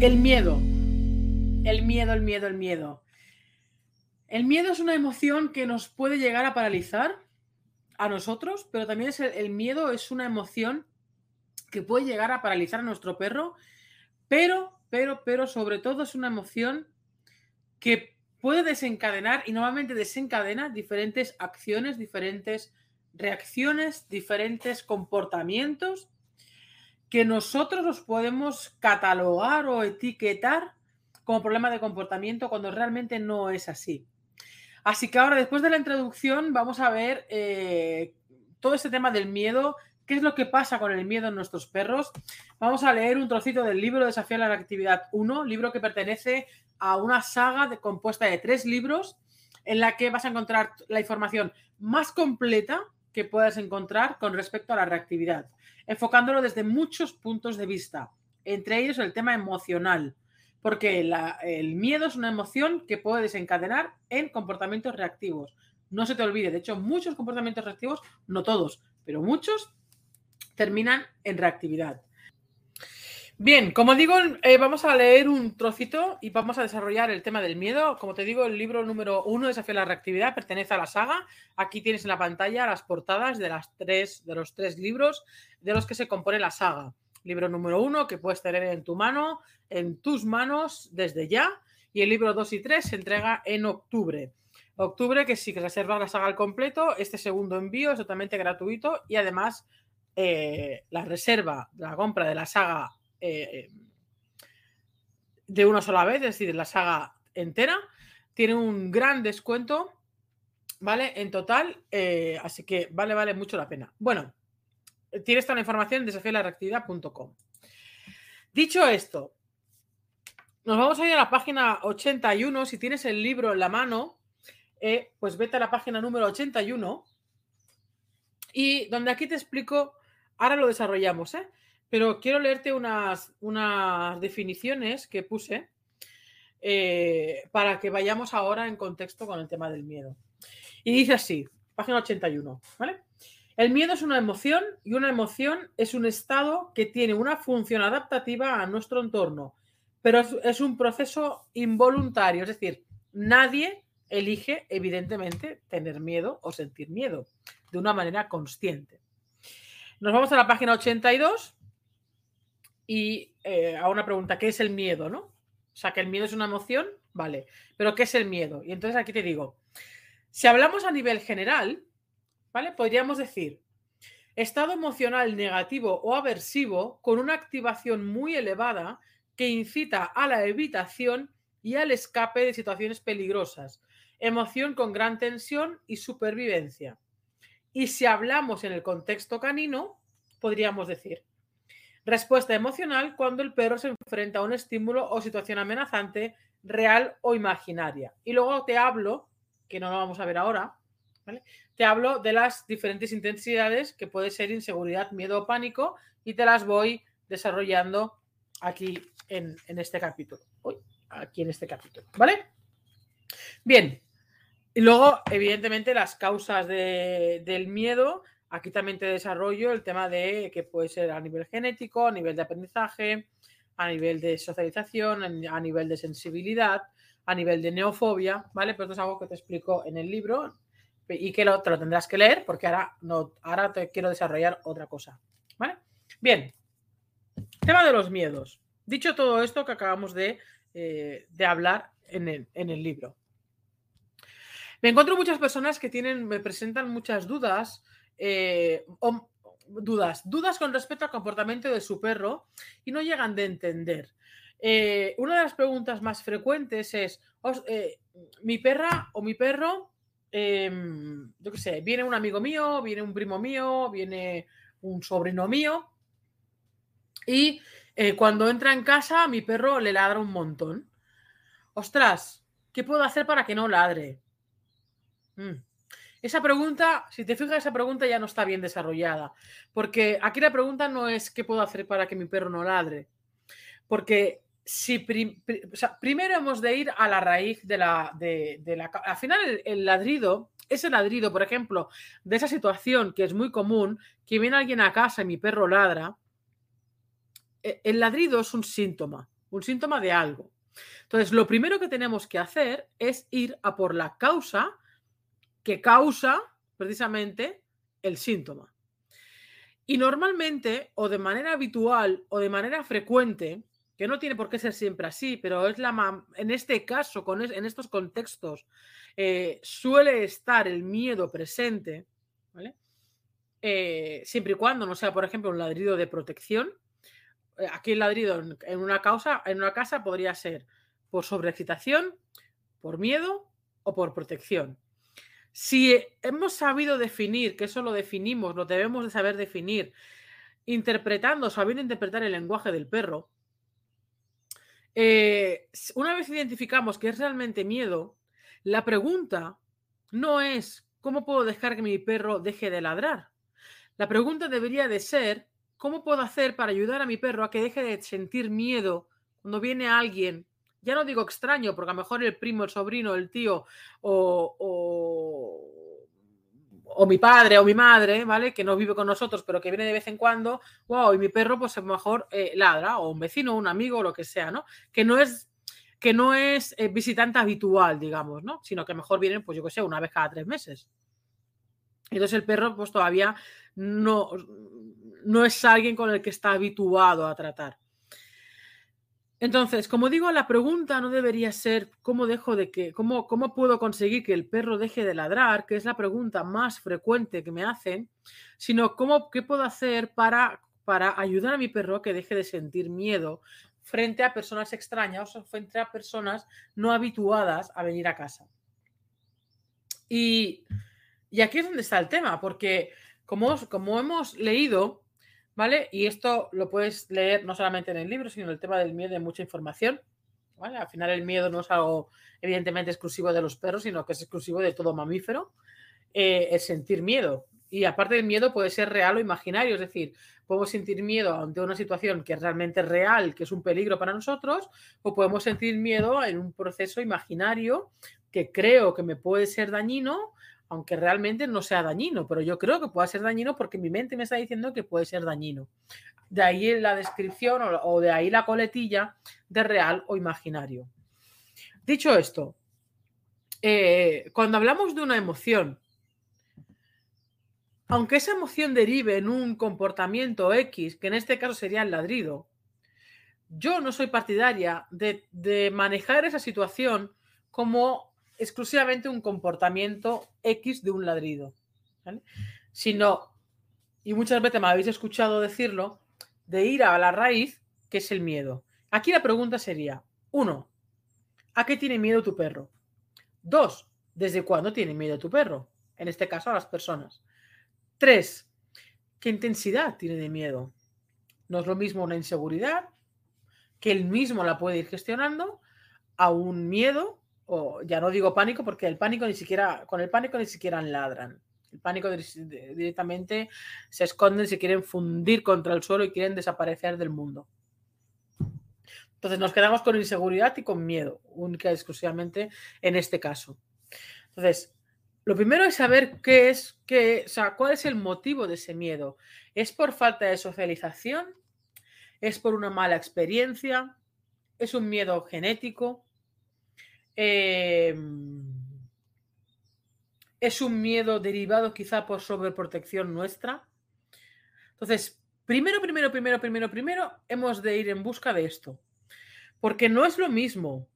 El miedo. El miedo, el miedo, el miedo. El miedo es una emoción que nos puede llegar a paralizar a nosotros, pero también es el, miedo es una emoción que puede llegar a paralizar a nuestro perro, pero, pero, pero sobre todo es una emoción que puede desencadenar y normalmente desencadena diferentes acciones, diferentes reacciones, diferentes comportamientos que nosotros los podemos catalogar o etiquetar como problema de comportamiento cuando realmente no es así. Así que ahora, después de la introducción, vamos a ver eh, todo este tema del miedo, qué es lo que pasa con el miedo en nuestros perros. Vamos a leer un trocito del libro Desafiar la Actividad 1, libro que pertenece a una saga compuesta de tres libros en la que vas a encontrar la información más completa que puedas encontrar con respecto a la reactividad, enfocándolo desde muchos puntos de vista, entre ellos el tema emocional, porque el miedo es una emoción que puede desencadenar en comportamientos reactivos. No se te olvide, de hecho, muchos comportamientos reactivos, no todos, pero muchos, terminan en reactividad. Bien, como digo, eh, vamos a leer un trocito y vamos a desarrollar el tema del miedo. Como te digo, el libro número uno, Desafío a la Reactividad, pertenece a la saga. Aquí tienes en la pantalla las portadas de, las tres, de los tres libros de los que se compone la saga. Libro número uno, que puedes tener en tu mano, en tus manos desde ya. Y el libro dos y tres se entrega en octubre. Octubre, que si reservas la saga al completo, este segundo envío es totalmente gratuito y además eh, la reserva, la compra de la saga eh, de una sola vez, es decir, la saga entera. Tiene un gran descuento, ¿vale? En total, eh, así que vale, vale mucho la pena. Bueno, tienes toda la información en desafiolareactividad.com. Dicho esto, nos vamos a ir a la página 81. Si tienes el libro en la mano, pues vete a la página número 81 y donde aquí te explico, ahora lo desarrollamos, ¿eh? Pero quiero leerte unas, unas definiciones que puse eh, para que vayamos ahora en contexto con el tema del miedo. Y dice así, página 81, ¿vale? El miedo es una emoción y una emoción es un estado que tiene una función adaptativa a nuestro entorno, pero es un proceso involuntario, es decir, nadie elige, evidentemente, tener miedo o sentir miedo de una manera consciente. Nos vamos a la página 82 y eh, a una pregunta, ¿qué es el miedo? ¿no? O sea, que el miedo es una emoción, vale, pero ¿qué es el miedo? Y entonces aquí te digo, si hablamos a nivel general, ¿vale? Podríamos decir, estado emocional negativo o aversivo con una activación muy elevada que incita a la evitación y al escape de situaciones peligrosas, emoción con gran tensión y supervivencia. Y si hablamos en el contexto canino, podríamos decir, Respuesta emocional cuando el perro se enfrenta a un estímulo o situación amenazante real o imaginaria. Y luego te hablo, que no lo vamos a ver ahora, te hablo de las diferentes intensidades que puede ser inseguridad, miedo o pánico y te las voy desarrollando aquí en, este capítulo. aquí en este capítulo, ¿vale? Bien. Y luego, evidentemente, las causas del miedo Aquí también te desarrollo el tema de que puede ser a nivel genético, a nivel de aprendizaje, a nivel de socialización, a nivel de sensibilidad, a nivel de neofobia, ¿vale? Pero esto es algo que te explico en el libro y que lo, te lo tendrás que leer porque ahora, no, ahora te quiero desarrollar otra cosa, ¿vale? Bien, tema de los miedos. Dicho todo esto que acabamos de, eh, de hablar en el, en el libro. Me encuentro muchas personas que tienen, me presentan muchas dudas eh, dudas, dudas con respecto al comportamiento de su perro y no llegan de entender. Eh, una de las preguntas más frecuentes es, eh, mi perra o mi perro, em, yo qué sé, viene un amigo mío, viene un primo mío, viene un sobrino mío y cuando entra en casa mi perro le ladra un montón. Ostras, ¿qué puedo hacer para que no ladre? Mm. Esa pregunta, si te fijas, esa pregunta ya no está bien desarrollada. Porque aquí la pregunta no es qué puedo hacer para que mi perro no ladre. Porque si primero hemos de ir a la raíz de la. De, la al final, el, ladrido ese ladrido, por ejemplo, de esa situación que es muy común, que viene alguien a casa y mi perro ladra, e, el ladrido es un síntoma, un síntoma de algo. Entonces, lo primero que tenemos que hacer es ir a por la causa que causa precisamente el síntoma. Y normalmente, o de manera habitual, o de manera frecuente, que no tiene por qué ser siempre así, pero es la en este caso, en estos contextos, eh, suele estar el miedo presente, ¿vale? Eh, siempre y cuando no sea, por ejemplo, un ladrido de protección. Eh, aquí el ladrido en, una causa, en una casa podría ser por sobreexcitación, por miedo o por protección. Si hemos sabido definir, que eso lo definimos, lo debemos de saber definir, interpretando, sabiendo interpretar el lenguaje del perro, una vez identificamos que es realmente miedo, la pregunta no es ¿cómo puedo dejar que mi perro deje de ladrar? La pregunta debería de ser ¿cómo puedo hacer para ayudar a mi perro a que deje de sentir miedo cuando viene alguien? Ya no digo extraño, porque a lo mejor el primo, el sobrino, el tío o, o, mi padre o mi madre, ¿vale? Que no vive con nosotros, pero que viene de vez en cuando, wow, y mi perro pues a lo mejor eh, ladra, o un vecino, un amigo, lo que sea, ¿no? Que no es que no es eh, visitante habitual, digamos, ¿no? Sino que mejor vienen, pues yo que sé, una vez cada tres meses. Entonces el perro, pues todavía no, no es alguien con el que está habituado a tratar. Entonces, como digo, la pregunta no debería ser cómo dejo de que, cómo, cómo puedo conseguir que el perro deje de ladrar, que es la pregunta más frecuente que me hacen, sino cómo, qué puedo hacer para, para ayudar a mi perro a que deje de sentir miedo frente a personas extrañas o frente a personas no habituadas a venir a casa. Y, aquí es donde está el tema, porque como, como hemos leído, ¿vale? Y esto lo puedes leer no solamente en el libro, sino en el tema del miedo de mucha información. ¿vale? Al final el miedo no es algo evidentemente exclusivo de los perros, sino que es exclusivo de todo mamífero. Eh, el sentir miedo. Y aparte del miedo puede ser real o imaginario, es decir, podemos sentir miedo ante una situación que es realmente real, que es un peligro para nosotros, o podemos sentir miedo en un proceso imaginario que creo que me puede ser dañino, aunque realmente no sea dañino, pero yo creo que puede ser dañino porque mi mente me está diciendo que puede ser dañino. De ahí la descripción o de ahí la coletilla de real o imaginario. Dicho esto, eh, cuando hablamos de una emoción, aunque esa emoción derive en un comportamiento X, que en este caso sería el ladrido, yo no soy partidaria de, manejar esa situación como exclusivamente un comportamiento X de un ladrido, sino, y muchas veces me habéis escuchado decirlo, de ir a la raíz, que es el miedo. Aquí la pregunta sería, uno, ¿a qué tiene miedo tu perro? Dos, ¿desde cuándo tiene miedo tu perro? En este caso a las personas. Tres, ¿qué intensidad tiene de miedo? No es lo mismo una inseguridad, que él mismo la puede ir gestionando, a un miedo, o ya no digo pánico, porque el pánico ni siquiera, con el pánico ni siquiera ladran. El pánico directamente se esconden, se quieren fundir contra el suelo y quieren desaparecer del mundo. Entonces nos quedamos con inseguridad y con miedo, única y exclusivamente en este caso. Entonces, lo primero es saber qué es, qué, o sea, cuál es el motivo de ese miedo. ¿Es por falta de socialización? ¿Es por una mala experiencia? ¿Es un miedo genético? Em, ¿Es un miedo derivado quizá por sobreprotección nuestra? Entonces, primero, primero, primero, primero, primero, hemos de ir en busca de esto. Porque no es lo mismo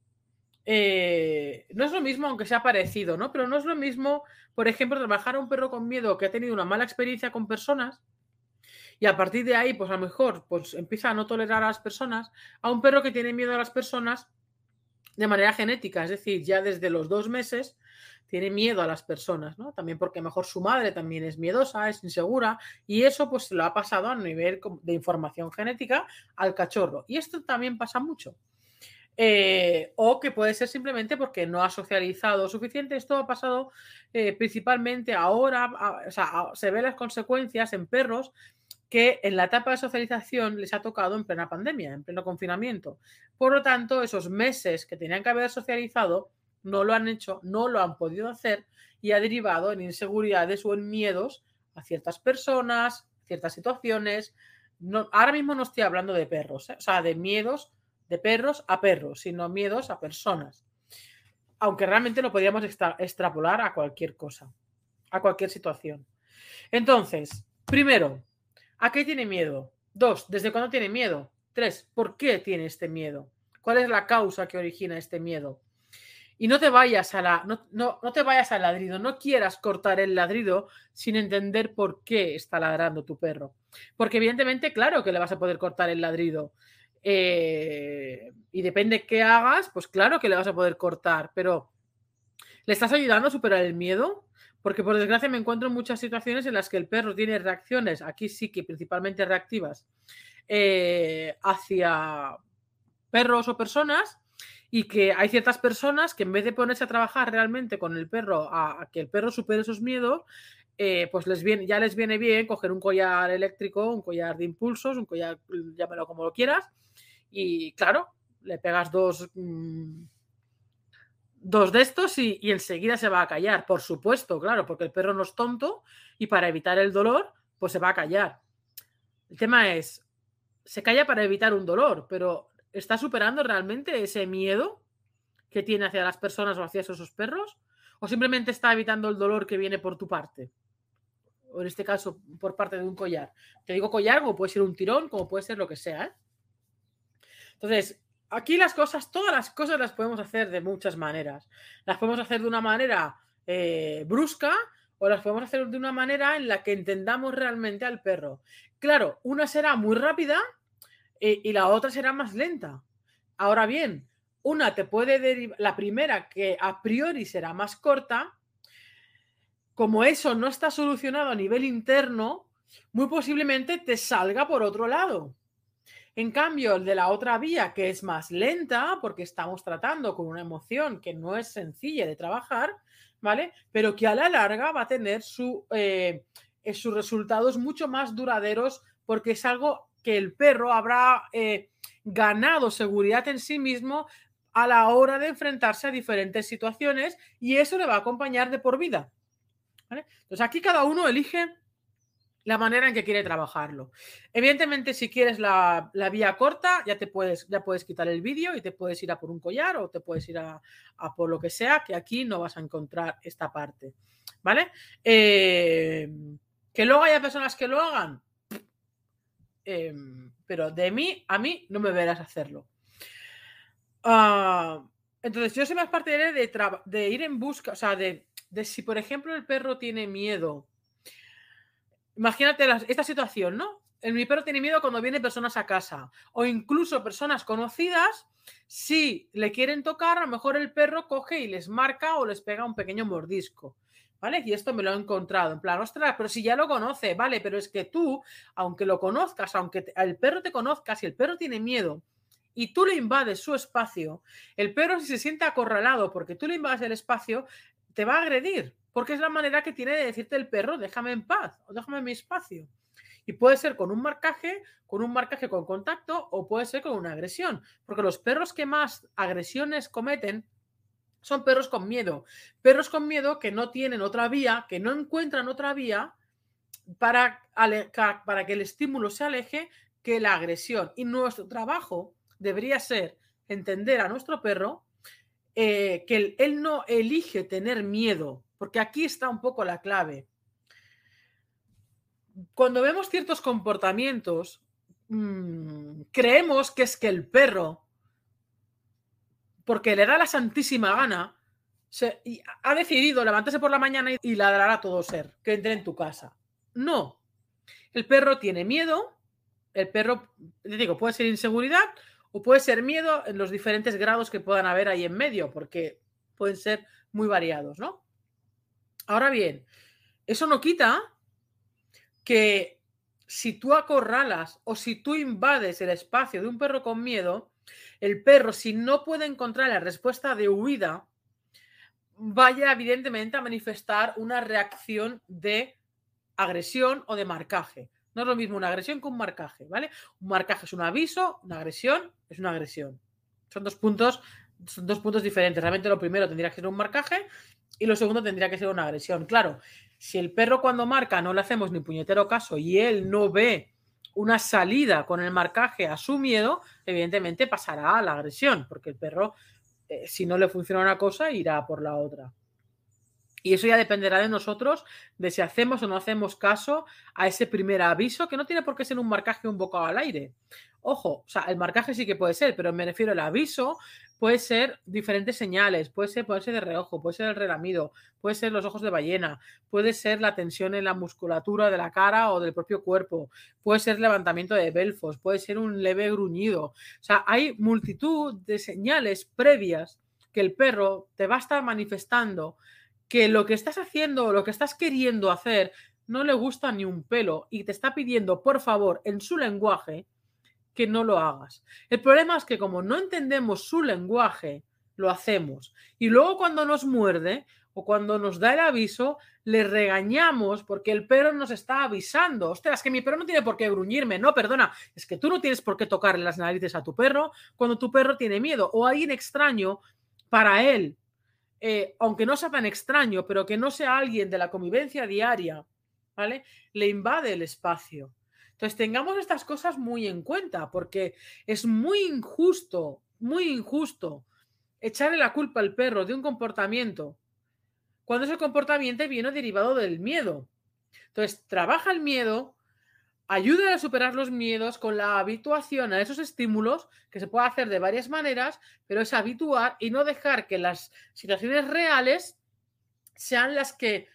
eh, no es lo mismo, aunque sea parecido, ¿no? Pero no es lo mismo, por ejemplo, trabajar a un perro con miedo que ha tenido una mala experiencia con personas y a partir de ahí, pues a lo mejor pues, empieza a no tolerar a las personas, a un perro que tiene miedo a las personas de manera genética, es decir, ya desde los dos meses tiene miedo a las personas, ¿no? También porque mejor su madre también es miedosa, es insegura y eso pues lo ha pasado a nivel de información genética al cachorro. Y esto también pasa mucho. Eh, o que puede ser simplemente porque no ha socializado suficiente. Esto ha pasado eh, principalmente ahora, o sea, se ven las consecuencias en perros que en la etapa de socialización les ha tocado en plena pandemia, en pleno confinamiento. Por lo tanto, esos meses que tenían que haber socializado no lo han hecho, no lo han podido hacer y ha derivado en inseguridades o en miedos a ciertas personas, ciertas situaciones. No, ahora mismo no estoy hablando de perros, ¿eh? o sea, de miedos de perros a perros, sino miedos a personas. Aunque realmente lo podríamos extrapolar a cualquier cosa, a cualquier situación. Entonces, primero, ¿a qué tiene miedo? Dos, ¿desde cuándo tiene miedo? Tres, ¿por qué tiene este miedo? ¿Cuál es la causa que origina este miedo? Y no te vayas a la, no, no, no, te vayas al ladrido, no quieras cortar el ladrido sin entender por qué está ladrando tu perro. Porque evidentemente, claro que le vas a poder cortar el ladrido. Eh, y depende qué hagas, pues claro que le vas a poder cortar, pero ¿le estás ayudando a superar el miedo? Porque por desgracia me encuentro en muchas situaciones en las que el perro tiene reacciones, aquí sí que principalmente reactivas, eh, hacia perros o personas y que hay ciertas personas que en vez de ponerse a trabajar realmente con el perro a, que el perro supere esos miedos, eh, pues les viene, ya les viene bien coger un collar eléctrico, un collar de impulsos, un collar, llámalo como lo quieras, y claro, le pegas dos, mm, dos de estos y, enseguida se va a callar, por supuesto, claro, porque el perro no es tonto y para evitar el dolor, pues se va a callar. El tema es, se calla para evitar un dolor, pero ¿Está superando realmente ese miedo que tiene hacia las personas o hacia esos perros? ¿O simplemente está evitando el dolor que viene por tu parte? O en este caso, por parte de un collar. Te digo collar, como puede ser un tirón, como puede ser lo que sea. ¿eh? Entonces, aquí las cosas, todas las cosas las podemos hacer de muchas maneras. Las podemos hacer de una manera eh, brusca o las podemos hacer de una manera en la que entendamos realmente al perro. Claro, una será muy rápida eh, y la otra será más lenta. Ahora bien, una te puede derivar, la primera que a priori será más corta, como eso no está solucionado a nivel interno, muy posiblemente te salga por otro lado. En cambio, el de la otra vía, que es más lenta, porque estamos tratando con una emoción que no es sencilla de trabajar, ¿vale? Pero que a la larga va a tener su, eh, sus resultados mucho más duraderos porque es algo que el perro habrá eh, ganado seguridad en sí mismo a la hora de enfrentarse a diferentes situaciones y eso le va a acompañar de por vida. Entonces aquí cada uno elige la manera en que quiere trabajarlo. Evidentemente, si quieres la, vía corta, ya te puedes, ya puedes quitar el vídeo y te puedes ir a por un collar o te puedes ir a, por lo que sea, que aquí no vas a encontrar esta parte. ¿Vale? Eh, que luego haya personas que lo hagan, Em, pero de mí, a mí no me verás hacerlo. Ah, entonces, yo soy más partidaria de, de ir en busca, o sea, de, si, por ejemplo, el perro tiene miedo. Imagínate esta situación, ¿no? El, mi perro tiene miedo cuando vienen personas a casa o incluso personas conocidas. Si le quieren tocar, a lo mejor el perro coge y les marca o les pega un pequeño mordisco. ¿vale? Y esto me lo he encontrado, en plan, ostras, pero si ya lo conoce, vale, pero es que tú, aunque lo conozcas, aunque el perro te conozca, si el perro tiene miedo y tú le invades su espacio, el perro si se siente acorralado porque tú le invades el espacio, te va a agredir, porque es la manera que tiene de decirte el perro, déjame en paz o déjame en mi espacio. Y puede ser con un marcaje, con un marcaje con contacto o puede ser con una agresión, porque los perros que más agresiones cometen son perros con miedo. Perros con miedo que no tienen otra vía, que no encuentran otra vía para, para que el estímulo se aleje que la agresión. Y nuestro trabajo debería ser entender a nuestro perro eh, que él, no elige tener miedo, porque aquí está un poco la clave. Cuando vemos ciertos comportamientos, mm, creemos que es que el perro porque le da la santísima gana, se, y ha decidido levantarse por la mañana y, ladrar a todo ser que entre en tu casa. No. El perro tiene miedo, el perro, te digo, puede ser inseguridad o puede ser miedo en los diferentes grados que puedan haber ahí en medio, porque pueden ser muy variados, ¿no? Ahora bien, eso no quita que si tú acorralas o si tú invades el espacio de un perro con miedo, el perro, si no puede encontrar la respuesta de huida, vaya evidentemente a manifestar una reacción de agresión o de marcaje. No es lo mismo una agresión que un marcaje, ¿vale? Un marcaje es un aviso, una agresión es una agresión. Son dos puntos son dos puntos diferentes. Realmente lo primero tendría que ser un marcaje y lo segundo tendría que ser una agresión. Claro, si el perro cuando marca no le hacemos ni puñetero caso y él no ve una salida con el marcaje a su miedo, evidentemente pasará a la agresión, porque el perro, eh, si no le funciona una cosa, irá por la otra. Y eso ya dependerá de nosotros, de si hacemos o no hacemos caso a ese primer aviso, que no tiene por qué ser un marcaje un bocado al aire. Ojo, o sea, el marcaje sí que puede ser, pero me refiero al aviso, puede ser diferentes señales, puede ser ponerse de reojo, puede ser el relamido, puede ser los ojos de ballena, puede ser la tensión en la musculatura de la cara o del propio cuerpo, puede ser levantamiento de belfos, puede ser un leve gruñido. O sea, hay multitud de señales previas que el perro te va a estar manifestando que lo que estás haciendo o lo que estás queriendo hacer no le gusta ni un pelo y te está pidiendo, por favor, en su lenguaje, que no lo hagas. El problema es que como no entendemos su lenguaje, lo hacemos. Y luego cuando nos muerde o cuando nos da el aviso, le regañamos porque el perro nos está avisando. Ostras, que mi perro no tiene por qué gruñirme. No, perdona, es que tú no tienes por qué tocarle las narices a tu perro cuando tu perro tiene miedo o alguien extraño para él eh, aunque no sea tan extraño, pero que no sea alguien de la convivencia diaria, ¿vale? Le invade el espacio. Entonces tengamos estas cosas muy en cuenta, porque es muy injusto, muy injusto echarle la culpa al perro de un comportamiento cuando ese comportamiento viene derivado del miedo. Entonces, trabaja el miedo, ayuda a superar los miedos con la habituación a esos estímulos, que se puede hacer de varias maneras, pero es habituar y no dejar que las situaciones reales sean las que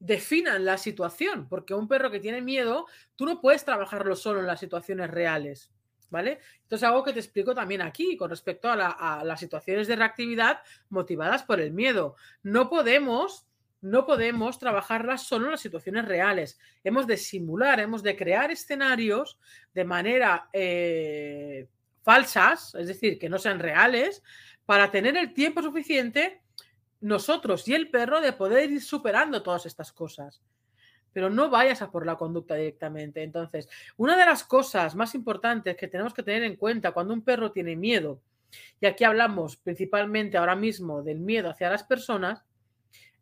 definan la situación, porque un perro que tiene miedo, tú no puedes trabajarlo solo en las situaciones reales. ¿Vale? Entonces, algo que te explico también aquí con respecto a, las situaciones de reactividad motivadas por el miedo. No podemos no podemos trabajarlas solo en las situaciones reales. Hemos de simular, hemos de crear escenarios de manera eh, falsas, es decir, que no sean reales, para tener el tiempo suficiente nosotros y el perro de poder ir superando todas estas cosas. Pero no vayas a por la conducta directamente. Entonces, una de las cosas más importantes que tenemos que tener en cuenta cuando un perro tiene miedo, y aquí hablamos principalmente ahora mismo del miedo hacia las personas,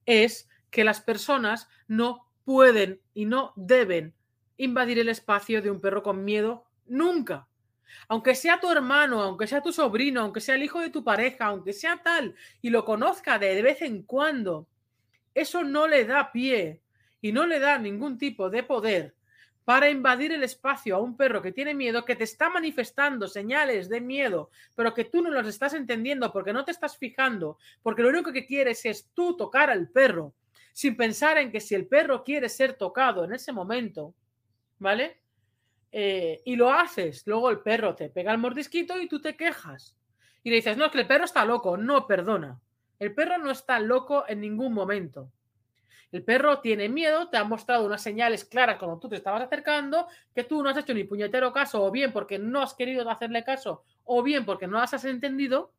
es que las personas no pueden y no deben invadir el espacio de un perro con miedo nunca. Aunque sea tu hermano, aunque sea tu sobrino, aunque sea el hijo de tu pareja, aunque sea tal y lo conozca de vez en cuando, eso no le da pie y no le da ningún tipo de poder para invadir el espacio a un perro que tiene miedo, que te está manifestando señales de miedo, pero que tú no los estás entendiendo porque no te estás fijando, porque lo único que quieres es tú tocar al perro, sin pensar en que si el perro quiere ser tocado en ese momento, ¿vale? Eh, y lo haces, luego el perro te pega el mordisquito y tú te quejas. Y le dices, no, es que el perro está loco. No, perdona. El perro no está loco en ningún momento. El perro tiene miedo, te ha mostrado unas señales claras cuando tú te estabas acercando, que tú no has hecho ni puñetero caso, o bien porque no has querido hacerle caso, o bien porque no las has entendido,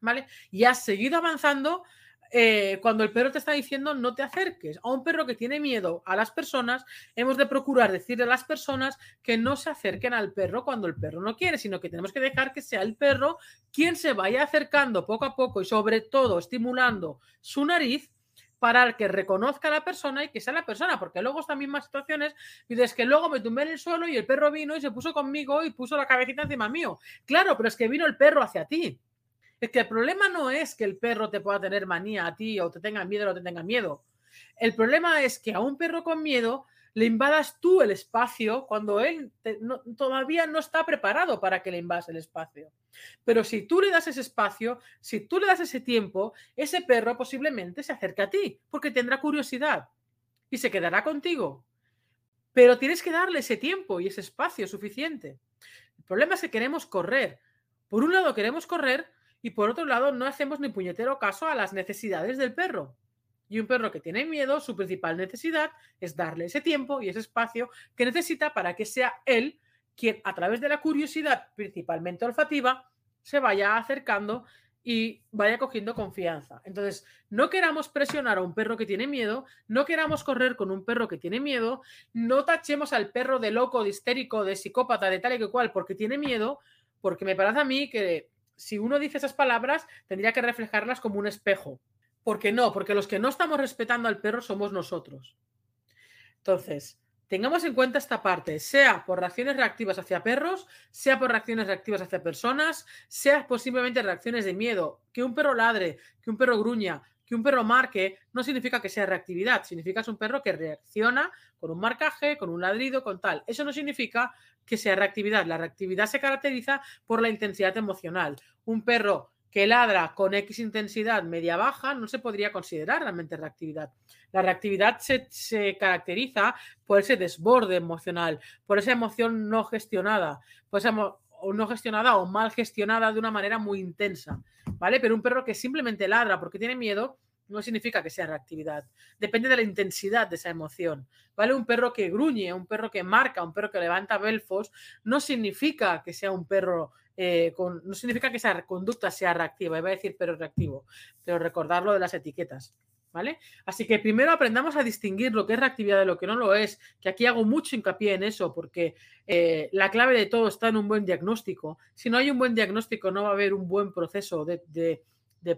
¿vale? Y has seguido avanzando eh, cuando el perro te está diciendo no te acerques. A un perro que tiene miedo a las personas, hemos de procurar decirle a las personas que no se acerquen al perro cuando el perro no quiere, sino que tenemos que dejar que sea el perro quien se vaya acercando poco a poco y sobre todo estimulando su nariz para que reconozca a la persona y que sea la persona, porque luego están mismas situaciones, y que luego me tumbé en el suelo y el perro vino y se puso conmigo y puso la cabecita encima mío. Claro, pero es que vino el perro hacia ti. Es que el problema no es que el perro te pueda tener manía a ti o te tenga miedo o te tenga miedo. El problema es que a un perro con miedo le invadas tú el espacio cuando él todavía no está preparado para que le invas el espacio. Pero si tú le das ese espacio, si tú le das ese tiempo, ese perro posiblemente se acerque a ti porque tendrá curiosidad y se quedará contigo. Pero tienes que darle ese tiempo y ese espacio suficiente. El problema es que queremos correr. Por un lado queremos correr y por otro lado no hacemos ni puñetero caso a las necesidades del perro. Y un perro que tiene miedo, su principal necesidad es darle ese tiempo y ese espacio que necesita para que sea él quien a través de la curiosidad, principalmente olfativa, se vaya acercando y vaya cogiendo confianza. Entonces, no queramos presionar a un perro que tiene miedo, no queramos correr con un perro que tiene miedo, no tachemos al perro de loco, de histérico, de psicópata, de tal y que cual, porque tiene miedo, porque me parece a mí que si uno dice esas palabras, tendría que reflejarlas como un espejo. ¿Por qué no? Porque los que no estamos respetando al perro somos nosotros. Entonces, tengamos en cuenta esta parte, sea por reacciones reactivas hacia perros, sea por reacciones reactivas hacia personas, sea posiblemente reacciones de miedo. Que un perro ladre, que un perro gruña, que un perro marque, no significa que sea reactividad, significa que es un perro que reacciona con un marcaje, con un ladrido, con tal. Eso no significa que sea reactividad. La reactividad se caracteriza por la intensidad emocional. Un perro que ladra con X intensidad media-baja no se podría considerar realmente reactividad. La reactividad se, caracteriza por ese desborde emocional, por esa emoción no gestionada, por esa o no gestionada o mal gestionada de una manera muy intensa, ¿vale? Pero un perro que simplemente ladra porque tiene miedo no significa que sea reactividad. Depende de la intensidad de esa emoción. ¿Vale? Un perro que gruñe, un perro que marca, un perro que levanta belfos, no significa que sea un perro eh, con, no significa que esa conducta sea reactiva, iba a decir pero reactivo, pero recordarlo de las etiquetas. ¿Vale? Así que primero aprendamos a distinguir lo que es reactividad de lo que no lo es, que aquí hago mucho hincapié en eso, porque eh, la clave de todo está en un buen diagnóstico. Si no hay un buen diagnóstico, no va a haber un buen proceso de, de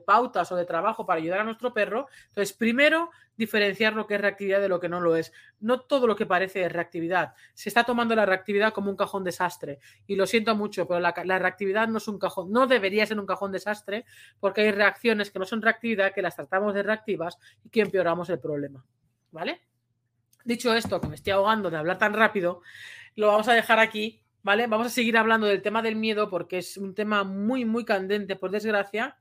pautas o de trabajo para ayudar a nuestro perro. Entonces, primero, diferenciar lo que es reactividad de lo que no lo es. No todo lo que parece es reactividad. Se está tomando la reactividad como un cajón desastre. Y lo siento mucho, pero la, reactividad no es un cajón, no debería ser un cajón desastre, porque hay reacciones que no son reactividad, que las tratamos de reactivas y que empeoramos el problema. ¿Vale? Dicho esto, que me estoy ahogando de hablar tan rápido, lo vamos a dejar aquí ¿vale? Vamos a seguir hablando del tema del miedo porque es un tema muy, muy candente, por desgracia.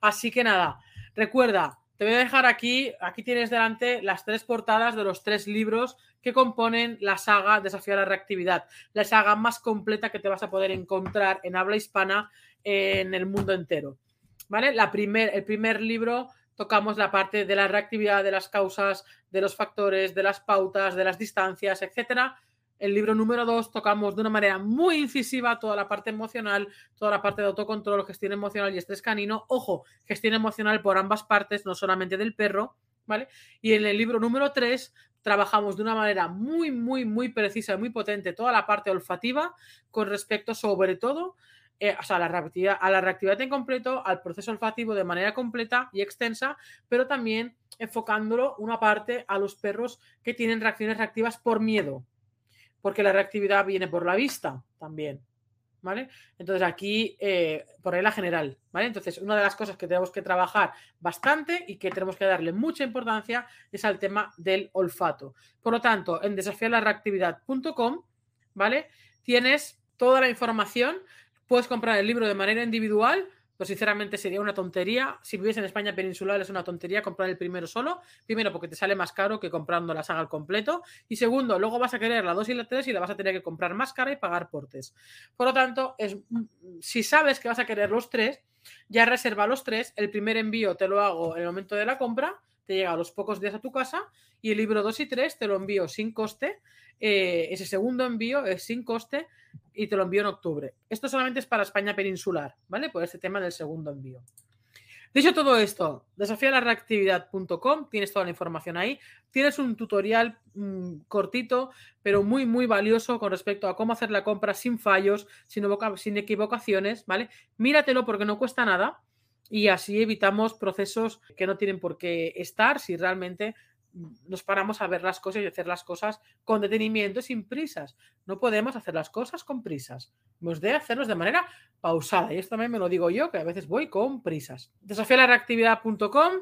Así que nada, recuerda, te voy a dejar aquí, aquí tienes delante las tres portadas de los tres libros que componen la saga Desafío a la Reactividad, la saga más completa que te vas a poder encontrar en habla hispana en el mundo entero. ¿Vale? La primer, el primer libro tocamos la parte de la reactividad, de las causas, de los factores, de las pautas, de las distancias, etcétera el libro número 2 tocamos de una manera muy incisiva toda la parte emocional, toda la parte de autocontrol, gestión emocional y estrés canino. Ojo, gestión emocional por ambas partes, no solamente del perro, ¿vale? Y en el libro número 3 trabajamos de una manera muy, muy, muy precisa y muy potente toda la parte olfativa con respecto sobre todo eh, a, la reactividad, a la reactividad en completo, al proceso olfativo de manera completa y extensa, pero también enfocándolo una parte a los perros que tienen reacciones reactivas por miedo, porque la reactividad viene por la vista también. ¿Vale? Entonces aquí, eh, por regla general, ¿vale? Entonces, una de las cosas que tenemos que trabajar bastante y que tenemos que darle mucha importancia es al tema del olfato. Por lo tanto, en desafiarlareactividad.com, ¿vale? Tienes toda la información, puedes comprar el libro de manera individual pues sinceramente sería una tontería. Si vives en España peninsular es una tontería comprar el primero solo. Primero porque te sale más caro que comprando la saga al completo. Y segundo, luego vas a querer la 2 y la 3 y la vas a tener que comprar más cara y pagar portes. Por lo tanto, es, si sabes que vas a querer los tres, ya reserva los tres. El primer envío te lo hago en el momento de la compra. Te llega a los pocos días a tu casa. Y el libro 2 y 3 te lo envío sin coste. Eh, ese segundo envío es sin coste y te lo envío en octubre. Esto solamente es para España peninsular, ¿vale? Por este tema del segundo envío. Dicho todo esto, desafialareactividad.com, tienes toda la información ahí. Tienes un tutorial mm, cortito, pero muy, muy valioso con respecto a cómo hacer la compra sin fallos, sin, sin equivocaciones, ¿vale? Míratelo porque no cuesta nada y así evitamos procesos que no tienen por qué estar si realmente nos paramos a ver las cosas y hacer las cosas con detenimiento y sin prisas. No podemos hacer las cosas con prisas. Hemos de hacerlos de manera pausada. Y esto también me lo digo yo, que a veces voy con prisas. Desafialareactividad.com.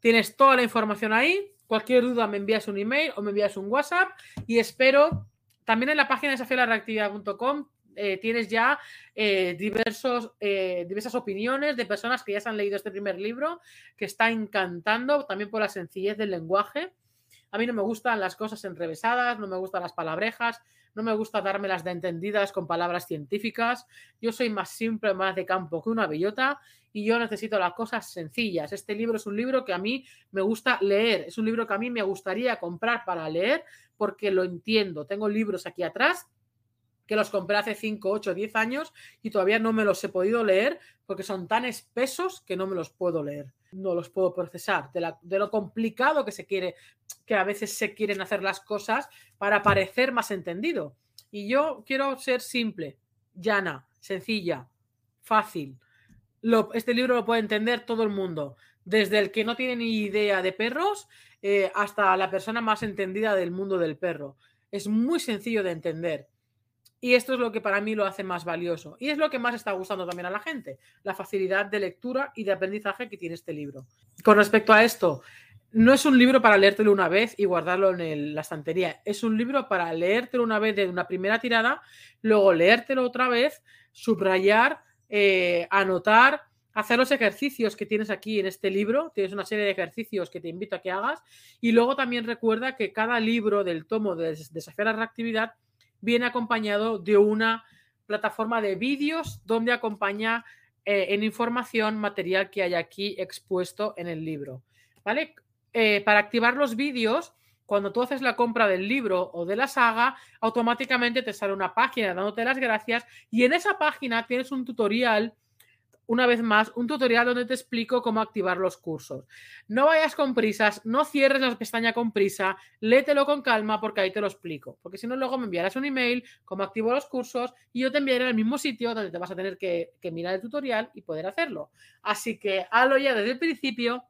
Tienes toda la información ahí. Cualquier duda me envías un email o me envías un WhatsApp. Y espero también en la página de desafialareactividad.com eh, tienes ya eh, diversos, eh, diversas opiniones de personas que ya se han leído este primer libro, que está encantando también por la sencillez del lenguaje. A mí no me gustan las cosas enrevesadas, no me gustan las palabrejas, no me gusta dármelas de entendidas con palabras científicas. Yo soy más simple, más de campo que una bellota y yo necesito las cosas sencillas. Este libro es un libro que a mí me gusta leer, es un libro que a mí me gustaría comprar para leer porque lo entiendo. Tengo libros aquí atrás que los compré hace 5, 8, 10 años y todavía no me los he podido leer porque son tan espesos que no me los puedo leer, no los puedo procesar, de, lo complicado que se quiere, que a veces se quieren hacer las cosas para parecer más entendido. Y yo quiero ser simple, llana, sencilla, fácil, este libro lo puede entender todo el mundo, desde el que no tiene ni idea de perros eh, hasta la persona más entendida del mundo del perro. Es muy sencillo de entender. Y esto es lo que para mí lo hace más valioso. Y es lo que más está gustando también a la gente, la facilidad de lectura y de aprendizaje que tiene este libro. Con respecto a esto, no es un libro para leértelo una vez y guardarlo en la estantería. Es un libro para leértelo una vez de una primera tirada, luego leértelo otra vez, subrayar, eh, anotar, hacer los ejercicios que tienes aquí en este libro. Tienes una serie de ejercicios que te invito a que hagas. Y luego también recuerda que cada libro del tomo de Desafiar la Reactividad viene acompañado de una plataforma de vídeos donde acompaña eh, en información material que hay aquí expuesto en el libro. ¿Vale? Eh, para activar los vídeos, cuando tú haces la compra del libro o de la saga, automáticamente te sale una página dándote las gracias y en esa página tienes un tutorial una vez más, un tutorial donde te explico cómo activar los cursos. No vayas con prisas, no cierres la pestaña con prisa, léetelo con calma porque ahí te lo explico. Porque si no, luego me enviarás un email, cómo activo los cursos y yo te enviaré al mismo sitio donde te vas a tener que, mirar el tutorial y poder hacerlo. Así que hazlo ya desde el principio.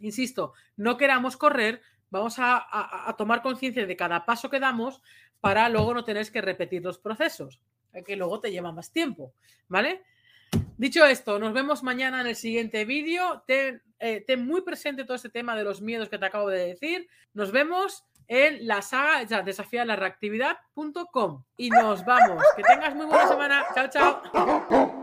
Insisto, no queramos correr, vamos a, tomar conciencia de cada paso que damos para luego no tener que repetir los procesos, que luego te lleva más tiempo, ¿vale? Dicho esto, nos vemos mañana en el siguiente vídeo. Ten, eh, ten, muy presente todo este tema de los miedos que te acabo de decir. Nos vemos en la saga ya, desafiar la reactividad.com y nos vamos. Que tengas muy buena semana. Chao, chao.